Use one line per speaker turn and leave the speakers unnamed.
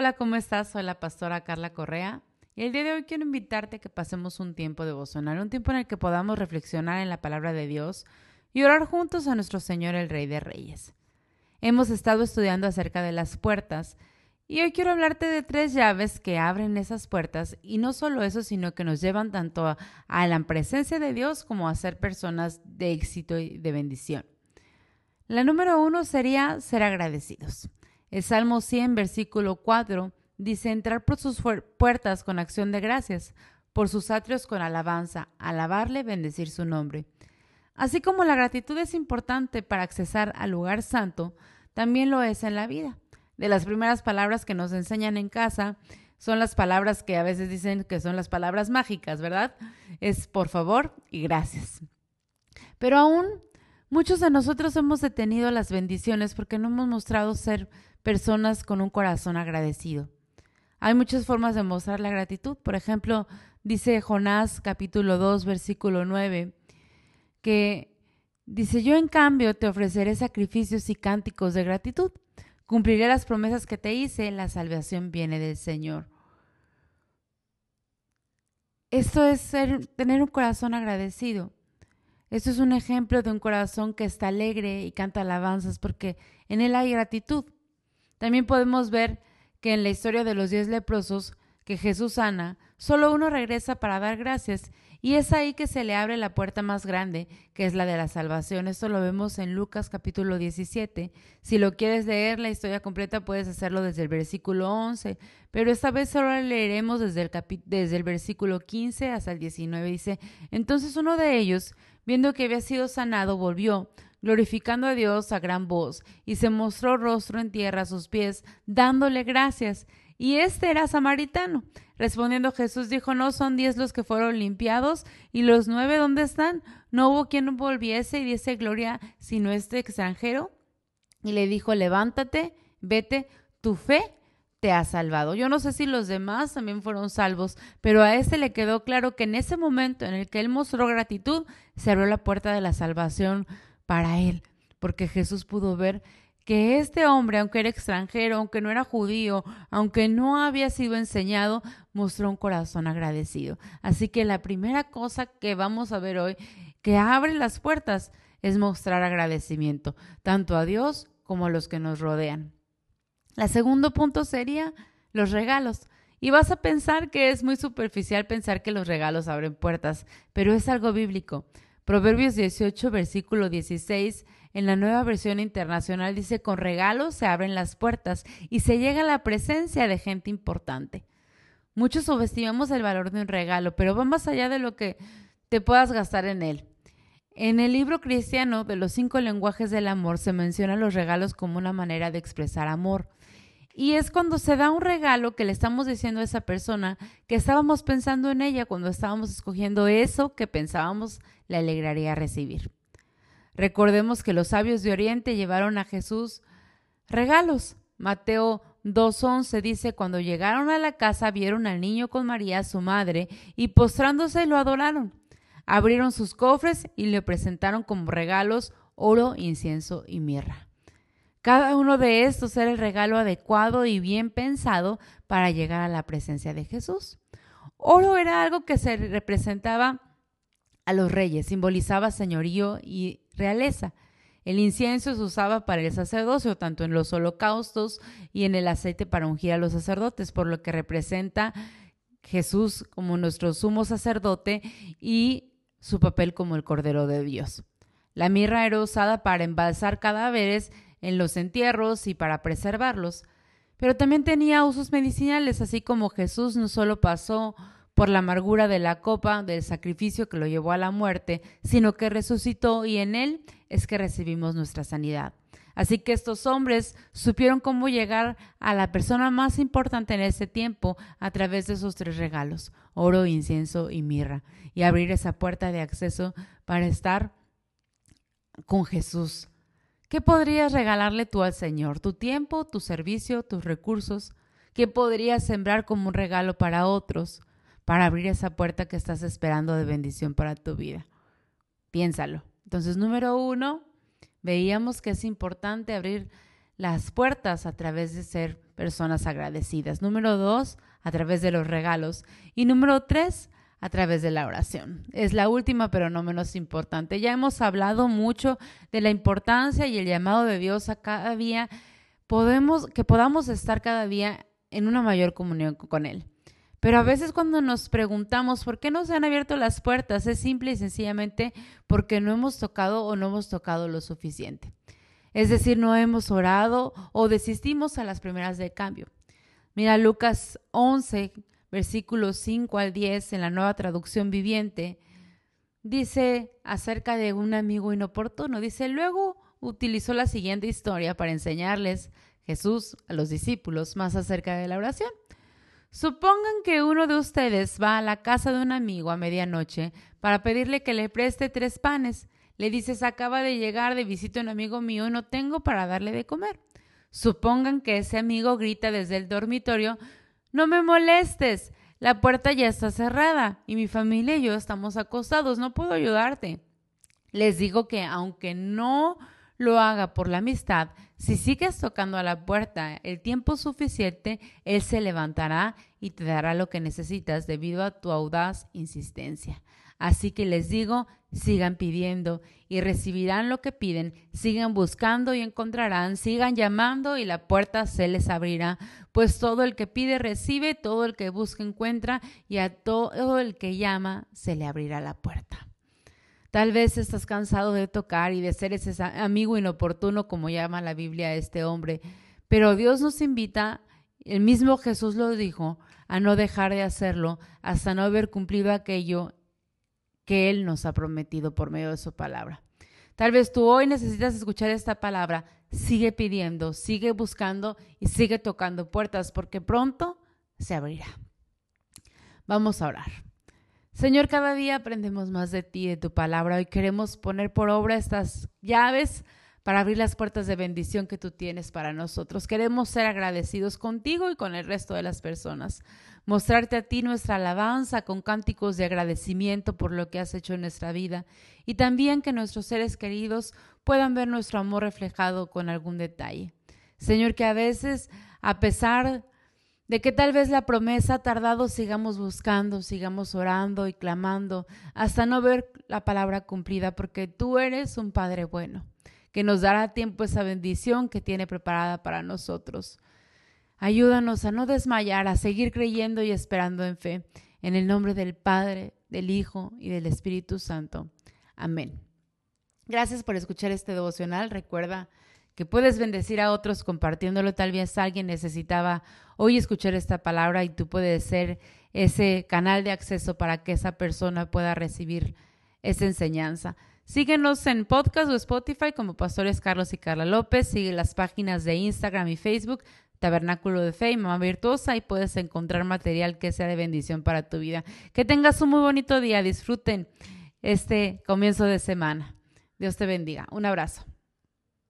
Hola, ¿cómo estás? Soy la pastora Carla Correa y el día de hoy quiero invitarte a que pasemos un tiempo devocional, un tiempo en el que podamos reflexionar en la palabra de Dios y orar juntos a nuestro Señor el Rey de Reyes. Hemos estado estudiando acerca de las puertas y hoy quiero hablarte de tres llaves que abren esas puertas y no solo eso, sino que nos llevan tanto a, a la presencia de Dios como a ser personas de éxito y de bendición. La número uno sería ser agradecidos. El Salmo 100, versículo 4, dice, entrar por sus puertas con acción de gracias, por sus atrios con alabanza, alabarle, bendecir su nombre. Así como la gratitud es importante para accesar al lugar santo, también lo es en la vida. De las primeras palabras que nos enseñan en casa son las palabras que a veces dicen que son las palabras mágicas, ¿verdad? Es por favor y gracias. Pero aún muchos de nosotros hemos detenido las bendiciones porque no hemos mostrado ser personas con un corazón agradecido. Hay muchas formas de mostrar la gratitud. Por ejemplo, dice Jonás capítulo 2, versículo 9, que dice, yo en cambio te ofreceré sacrificios y cánticos de gratitud. Cumpliré las promesas que te hice, la salvación viene del Señor. Esto es tener un corazón agradecido. Esto es un ejemplo de un corazón que está alegre y canta alabanzas porque en él hay gratitud. También podemos ver que en la historia de los diez leprosos que Jesús sana, solo uno regresa para dar gracias y es ahí que se le abre la puerta más grande, que es la de la salvación. Esto lo vemos en Lucas capítulo 17. Si lo quieres leer la historia completa puedes hacerlo desde el versículo 11, pero esta vez solo leeremos desde el, desde el versículo 15 hasta el 19. Dice, entonces uno de ellos, viendo que había sido sanado, volvió glorificando a Dios a gran voz, y se mostró rostro en tierra a sus pies, dándole gracias. Y este era samaritano. Respondiendo Jesús dijo, ¿no son diez los que fueron limpiados? ¿Y los nueve dónde están? ¿No hubo quien volviese y diese gloria sino este extranjero? Y le dijo, levántate, vete, tu fe te ha salvado. Yo no sé si los demás también fueron salvos, pero a este le quedó claro que en ese momento en el que él mostró gratitud, se abrió la puerta de la salvación para él, porque Jesús pudo ver que este hombre, aunque era extranjero, aunque no era judío, aunque no había sido enseñado, mostró un corazón agradecido. Así que la primera cosa que vamos a ver hoy, que abre las puertas, es mostrar agradecimiento, tanto a Dios como a los que nos rodean. El segundo punto sería los regalos. Y vas a pensar que es muy superficial pensar que los regalos abren puertas, pero es algo bíblico. Proverbios 18, versículo 16, en la nueva versión internacional dice, con regalos se abren las puertas y se llega a la presencia de gente importante. Muchos subestimamos el valor de un regalo, pero va más allá de lo que te puedas gastar en él. En el libro cristiano de los cinco lenguajes del amor se mencionan los regalos como una manera de expresar amor. Y es cuando se da un regalo que le estamos diciendo a esa persona que estábamos pensando en ella cuando estábamos escogiendo eso que pensábamos le alegraría recibir. Recordemos que los sabios de Oriente llevaron a Jesús regalos. Mateo 2.11 dice, cuando llegaron a la casa vieron al niño con María, su madre, y postrándose lo adoraron. Abrieron sus cofres y le presentaron como regalos oro, incienso y mirra. Cada uno de estos era el regalo adecuado y bien pensado para llegar a la presencia de Jesús. Oro era algo que se representaba a los reyes, simbolizaba señorío y realeza. El incienso se usaba para el sacerdocio, tanto en los holocaustos y en el aceite para ungir a los sacerdotes, por lo que representa Jesús como nuestro sumo sacerdote y su papel como el Cordero de Dios. La mirra era usada para embalsar cadáveres en los entierros y para preservarlos. Pero también tenía usos medicinales, así como Jesús no solo pasó por la amargura de la copa del sacrificio que lo llevó a la muerte, sino que resucitó y en él es que recibimos nuestra sanidad. Así que estos hombres supieron cómo llegar a la persona más importante en ese tiempo a través de esos tres regalos, oro, incienso y mirra, y abrir esa puerta de acceso para estar con Jesús ¿Qué podrías regalarle tú al Señor? ¿Tu tiempo, tu servicio, tus recursos? ¿Qué podrías sembrar como un regalo para otros, para abrir esa puerta que estás esperando de bendición para tu vida? Piénsalo. Entonces, número uno, veíamos que es importante abrir las puertas a través de ser personas agradecidas. Número dos, a través de los regalos. Y número tres, a través de la oración. Es la última, pero no menos importante. Ya hemos hablado mucho de la importancia y el llamado de Dios a cada día, podemos, que podamos estar cada día en una mayor comunión con Él. Pero a veces cuando nos preguntamos por qué no se han abierto las puertas, es simple y sencillamente porque no hemos tocado o no hemos tocado lo suficiente. Es decir, no hemos orado o desistimos a las primeras de cambio. Mira Lucas 11, versículos 5 al 10 en la nueva traducción viviente, dice acerca de un amigo inoportuno. Dice, luego utilizó la siguiente historia para enseñarles Jesús a los discípulos más acerca de la oración. Supongan que uno de ustedes va a la casa de un amigo a medianoche para pedirle que le preste tres panes. Le dices, acaba de llegar de visita un amigo mío y no tengo para darle de comer. Supongan que ese amigo grita desde el dormitorio, no me molestes, la puerta ya está cerrada y mi familia y yo estamos acostados, no puedo ayudarte. Les digo que aunque no lo haga por la amistad, si sigues tocando a la puerta el tiempo suficiente, Él se levantará y te dará lo que necesitas debido a tu audaz insistencia. Así que les digo, sigan pidiendo y recibirán lo que piden, sigan buscando y encontrarán, sigan llamando y la puerta se les abrirá, pues todo el que pide recibe, todo el que busca encuentra y a todo el que llama se le abrirá la puerta. Tal vez estás cansado de tocar y de ser ese amigo inoportuno, como llama la Biblia a este hombre, pero Dios nos invita, el mismo Jesús lo dijo, a no dejar de hacerlo hasta no haber cumplido aquello que Él nos ha prometido por medio de su palabra. Tal vez tú hoy necesitas escuchar esta palabra. Sigue pidiendo, sigue buscando y sigue tocando puertas porque pronto se abrirá. Vamos a orar. Señor, cada día aprendemos más de ti, de tu palabra. Hoy queremos poner por obra estas llaves para abrir las puertas de bendición que tú tienes para nosotros. Queremos ser agradecidos contigo y con el resto de las personas. Mostrarte a ti nuestra alabanza con cánticos de agradecimiento por lo que has hecho en nuestra vida y también que nuestros seres queridos puedan ver nuestro amor reflejado con algún detalle. Señor, que a veces, a pesar de que tal vez la promesa tardado, sigamos buscando, sigamos orando y clamando hasta no ver la palabra cumplida, porque tú eres un Padre bueno, que nos dará tiempo esa bendición que tiene preparada para nosotros. Ayúdanos a no desmayar, a seguir creyendo y esperando en fe, en el nombre del Padre, del Hijo y del Espíritu Santo. Amén. Gracias por escuchar este devocional. Recuerda que puedes bendecir a otros compartiéndolo. Tal vez alguien necesitaba hoy escuchar esta palabra y tú puedes ser ese canal de acceso para que esa persona pueda recibir esa enseñanza. Síguenos en podcast o Spotify como Pastores Carlos y Carla López. Sigue las páginas de Instagram y Facebook, Tabernáculo de Fe y Mamá Virtuosa, y puedes encontrar material que sea de bendición para tu vida. Que tengas un muy bonito día. Disfruten este comienzo de semana. Dios te bendiga. Un abrazo.